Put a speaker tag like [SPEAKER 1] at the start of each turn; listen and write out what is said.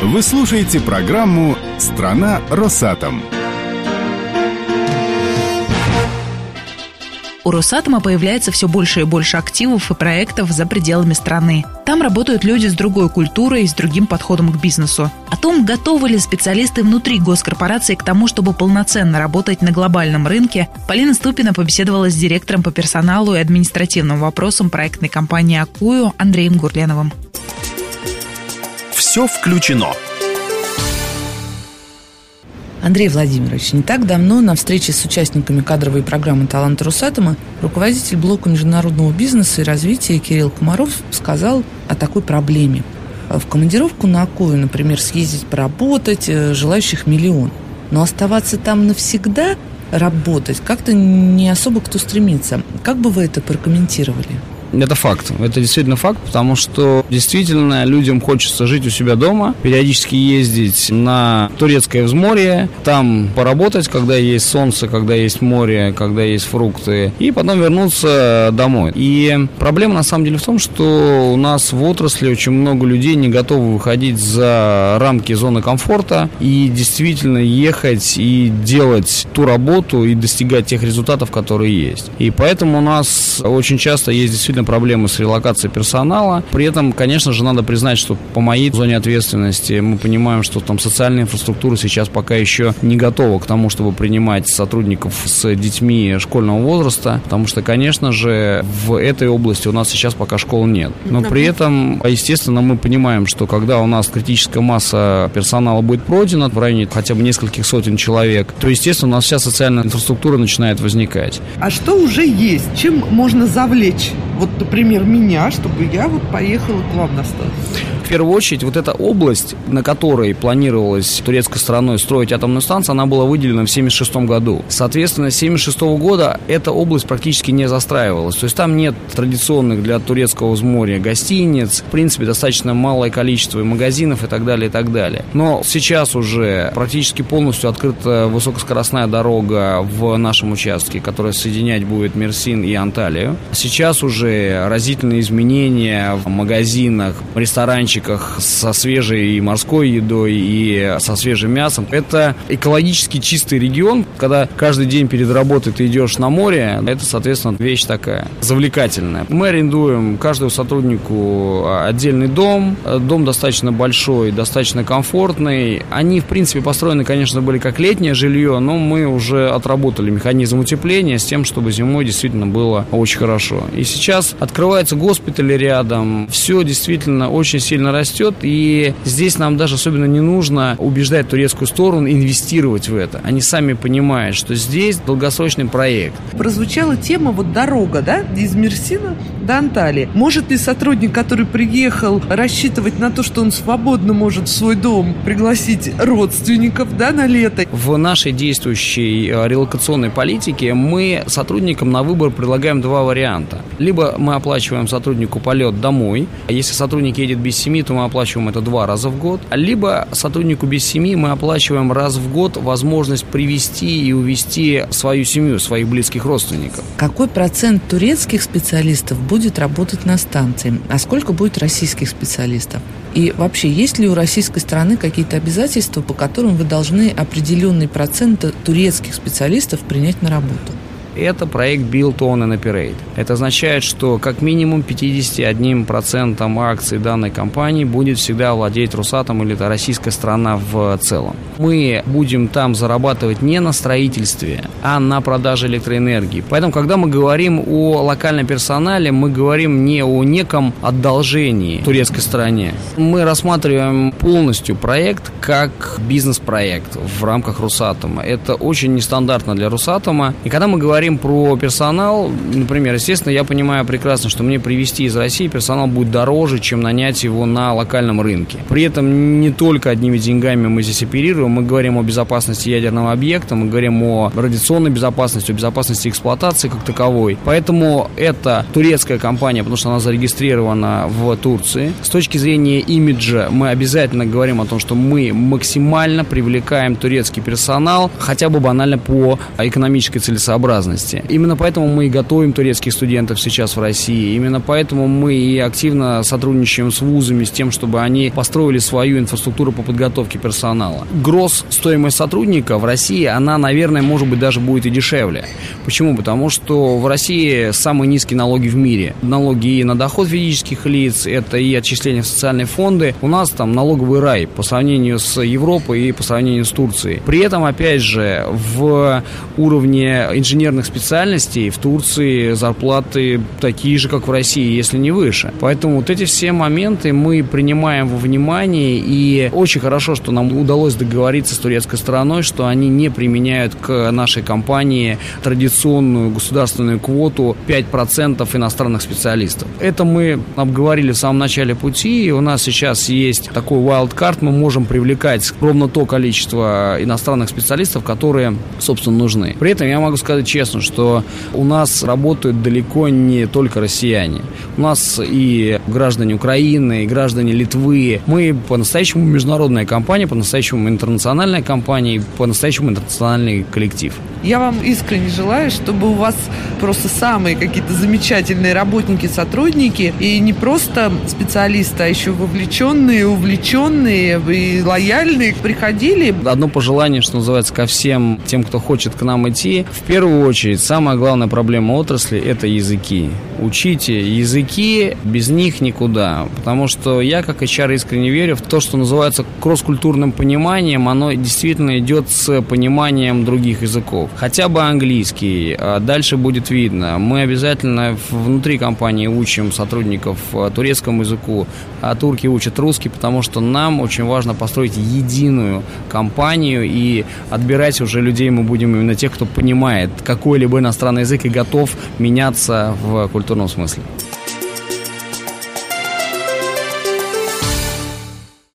[SPEAKER 1] Вы слушаете программу «Страна Росатом».
[SPEAKER 2] У Росатома появляется все больше и больше активов и проектов за пределами страны. Там работают люди с другой культурой и с другим подходом к бизнесу. О том, готовы ли специалисты внутри госкорпорации к тому, чтобы полноценно работать на глобальном рынке, Полина Ступина побеседовала с директором по персоналу и административным вопросам проектной компании «Акую» Андреем Гурленовым.
[SPEAKER 1] Все включено.
[SPEAKER 3] Андрей Владимирович, не так давно на встрече с участниками кадровой программы «Талант Росатома» руководитель блока международного бизнеса и развития Кирилл Комаров сказал о такой проблеме. В командировку на Акую, например, съездить поработать, э, желающих миллион. Но оставаться там навсегда, работать, как-то не особо кто стремится. Как бы вы это прокомментировали?
[SPEAKER 4] Это факт. Это действительно факт, потому что действительно людям хочется жить у себя дома, периодически ездить на турецкое взморье, там поработать, когда есть солнце, когда есть море, когда есть фрукты, и потом вернуться домой. И проблема на самом деле в том, что у нас в отрасли очень много людей не готовы выходить за рамки зоны комфорта и действительно ехать и делать ту работу и достигать тех результатов, которые есть. И поэтому у нас очень часто есть действительно действительно проблемы с релокацией персонала. При этом, конечно же, надо признать, что по моей зоне ответственности мы понимаем, что там социальная инфраструктура сейчас пока еще не готова к тому, чтобы принимать сотрудников с детьми школьного возраста, потому что, конечно же, в этой области у нас сейчас пока школ нет. Но при этом, естественно, мы понимаем, что когда у нас критическая масса персонала будет пройдена в районе хотя бы нескольких сотен человек, то, естественно, у нас вся социальная инфраструктура начинает возникать.
[SPEAKER 5] А что уже есть? Чем можно завлечь? Вот например, меня, чтобы я вот поехала к вам на станцию?
[SPEAKER 4] В первую очередь, вот эта область, на которой планировалось турецкой стороной строить атомную станцию, она была выделена в 1976 году. Соответственно, с 1976 года эта область практически не застраивалась. То есть там нет традиционных для турецкого взморья гостиниц, в принципе, достаточно малое количество магазинов и так далее, и так далее. Но сейчас уже практически полностью открыта высокоскоростная дорога в нашем участке, которая соединять будет Мерсин и Анталию. Сейчас уже разительные изменения в магазинах, ресторанчиках со свежей морской едой и со свежим мясом. Это экологически чистый регион. Когда каждый день перед работой ты идешь на море, это, соответственно, вещь такая завлекательная. Мы арендуем каждому сотруднику отдельный дом. Дом достаточно большой, достаточно комфортный. Они, в принципе, построены, конечно, были как летнее жилье, но мы уже отработали механизм утепления с тем, чтобы зимой действительно было очень хорошо. И сейчас открываются госпитали рядом, все действительно очень сильно растет, и здесь нам даже особенно не нужно убеждать турецкую сторону инвестировать в это. Они сами понимают, что здесь долгосрочный проект.
[SPEAKER 5] Прозвучала тема вот дорога, да, из Мерсина до Анталии. Может ли сотрудник, который приехал, рассчитывать на то, что он свободно может в свой дом пригласить родственников, да, на лето?
[SPEAKER 4] В нашей действующей э, релокационной политике мы сотрудникам на выбор предлагаем два варианта. Либо мы оплачиваем сотруднику полет домой. А если сотрудник едет без семьи, то мы оплачиваем это два раза в год. Либо сотруднику без семьи мы оплачиваем раз в год возможность привести и увести свою семью, своих близких родственников.
[SPEAKER 3] Какой процент турецких специалистов будет работать на станции? А сколько будет российских специалистов? И вообще, есть ли у российской стороны какие-то обязательства, по которым вы должны определенный процент турецких специалистов принять на работу?
[SPEAKER 4] Это проект Build on and Operate. Это означает, что как минимум 51% акций данной компании будет всегда владеть Росатом или это российская страна в целом. Мы будем там зарабатывать не на строительстве, а на продаже электроэнергии. Поэтому, когда мы говорим о локальном персонале, мы говорим не о неком одолжении турецкой стороне. Мы рассматриваем полностью проект как бизнес-проект в рамках Росатома. Это очень нестандартно для Росатома. И когда мы говорим говорим про персонал, например, естественно, я понимаю прекрасно, что мне привезти из России персонал будет дороже, чем нанять его на локальном рынке. При этом не только одними деньгами мы здесь оперируем, мы говорим о безопасности ядерного объекта, мы говорим о радиационной безопасности, о безопасности эксплуатации как таковой. Поэтому это турецкая компания, потому что она зарегистрирована в Турции. С точки зрения имиджа мы обязательно говорим о том, что мы максимально привлекаем турецкий персонал, хотя бы банально по экономической целесообразности специальности. Именно поэтому мы и готовим турецких студентов сейчас в России. Именно поэтому мы и активно сотрудничаем с вузами с тем, чтобы они построили свою инфраструктуру по подготовке персонала. Гросс стоимость сотрудника в России, она, наверное, может быть даже будет и дешевле. Почему? Потому что в России самые низкие налоги в мире. Налоги и на доход физических лиц, это и отчисления в социальные фонды. У нас там налоговый рай по сравнению с Европой и по сравнению с Турцией. При этом, опять же, в уровне инженерных специальностей в Турции зарплаты такие же, как в России, если не выше. Поэтому вот эти все моменты мы принимаем во внимание, и очень хорошо, что нам удалось договориться с турецкой стороной, что они не применяют к нашей компании традиционную государственную квоту 5% иностранных специалистов. Это мы обговорили в самом начале пути, и у нас сейчас есть такой wildcard, мы можем привлекать ровно то количество иностранных специалистов, которые, собственно, нужны. При этом я могу сказать честно, что у нас работают далеко не только россияне. У нас и граждане Украины, и граждане Литвы. Мы по-настоящему международная компания, по-настоящему интернациональная компания, по-настоящему интернациональный коллектив.
[SPEAKER 5] Я вам искренне желаю, чтобы у вас просто самые какие-то замечательные работники, сотрудники, и не просто специалисты, а еще вовлеченные, увлеченные и лояльные приходили.
[SPEAKER 4] Одно пожелание, что называется, ко всем тем, кто хочет к нам идти. В первую очередь, самая главная проблема отрасли – это языки. Учите языки, без них никуда. Потому что я, как HR, искренне верю в то, что называется кросс-культурным пониманием, оно действительно идет с пониманием других языков. Хотя бы английский, а дальше будет видно. Мы обязательно внутри компании учим сотрудников а, турецкому языку, а турки учат русский, потому что нам очень важно построить единую компанию и отбирать уже людей мы будем именно тех, кто понимает какой-либо иностранный язык и готов меняться в культурном смысле.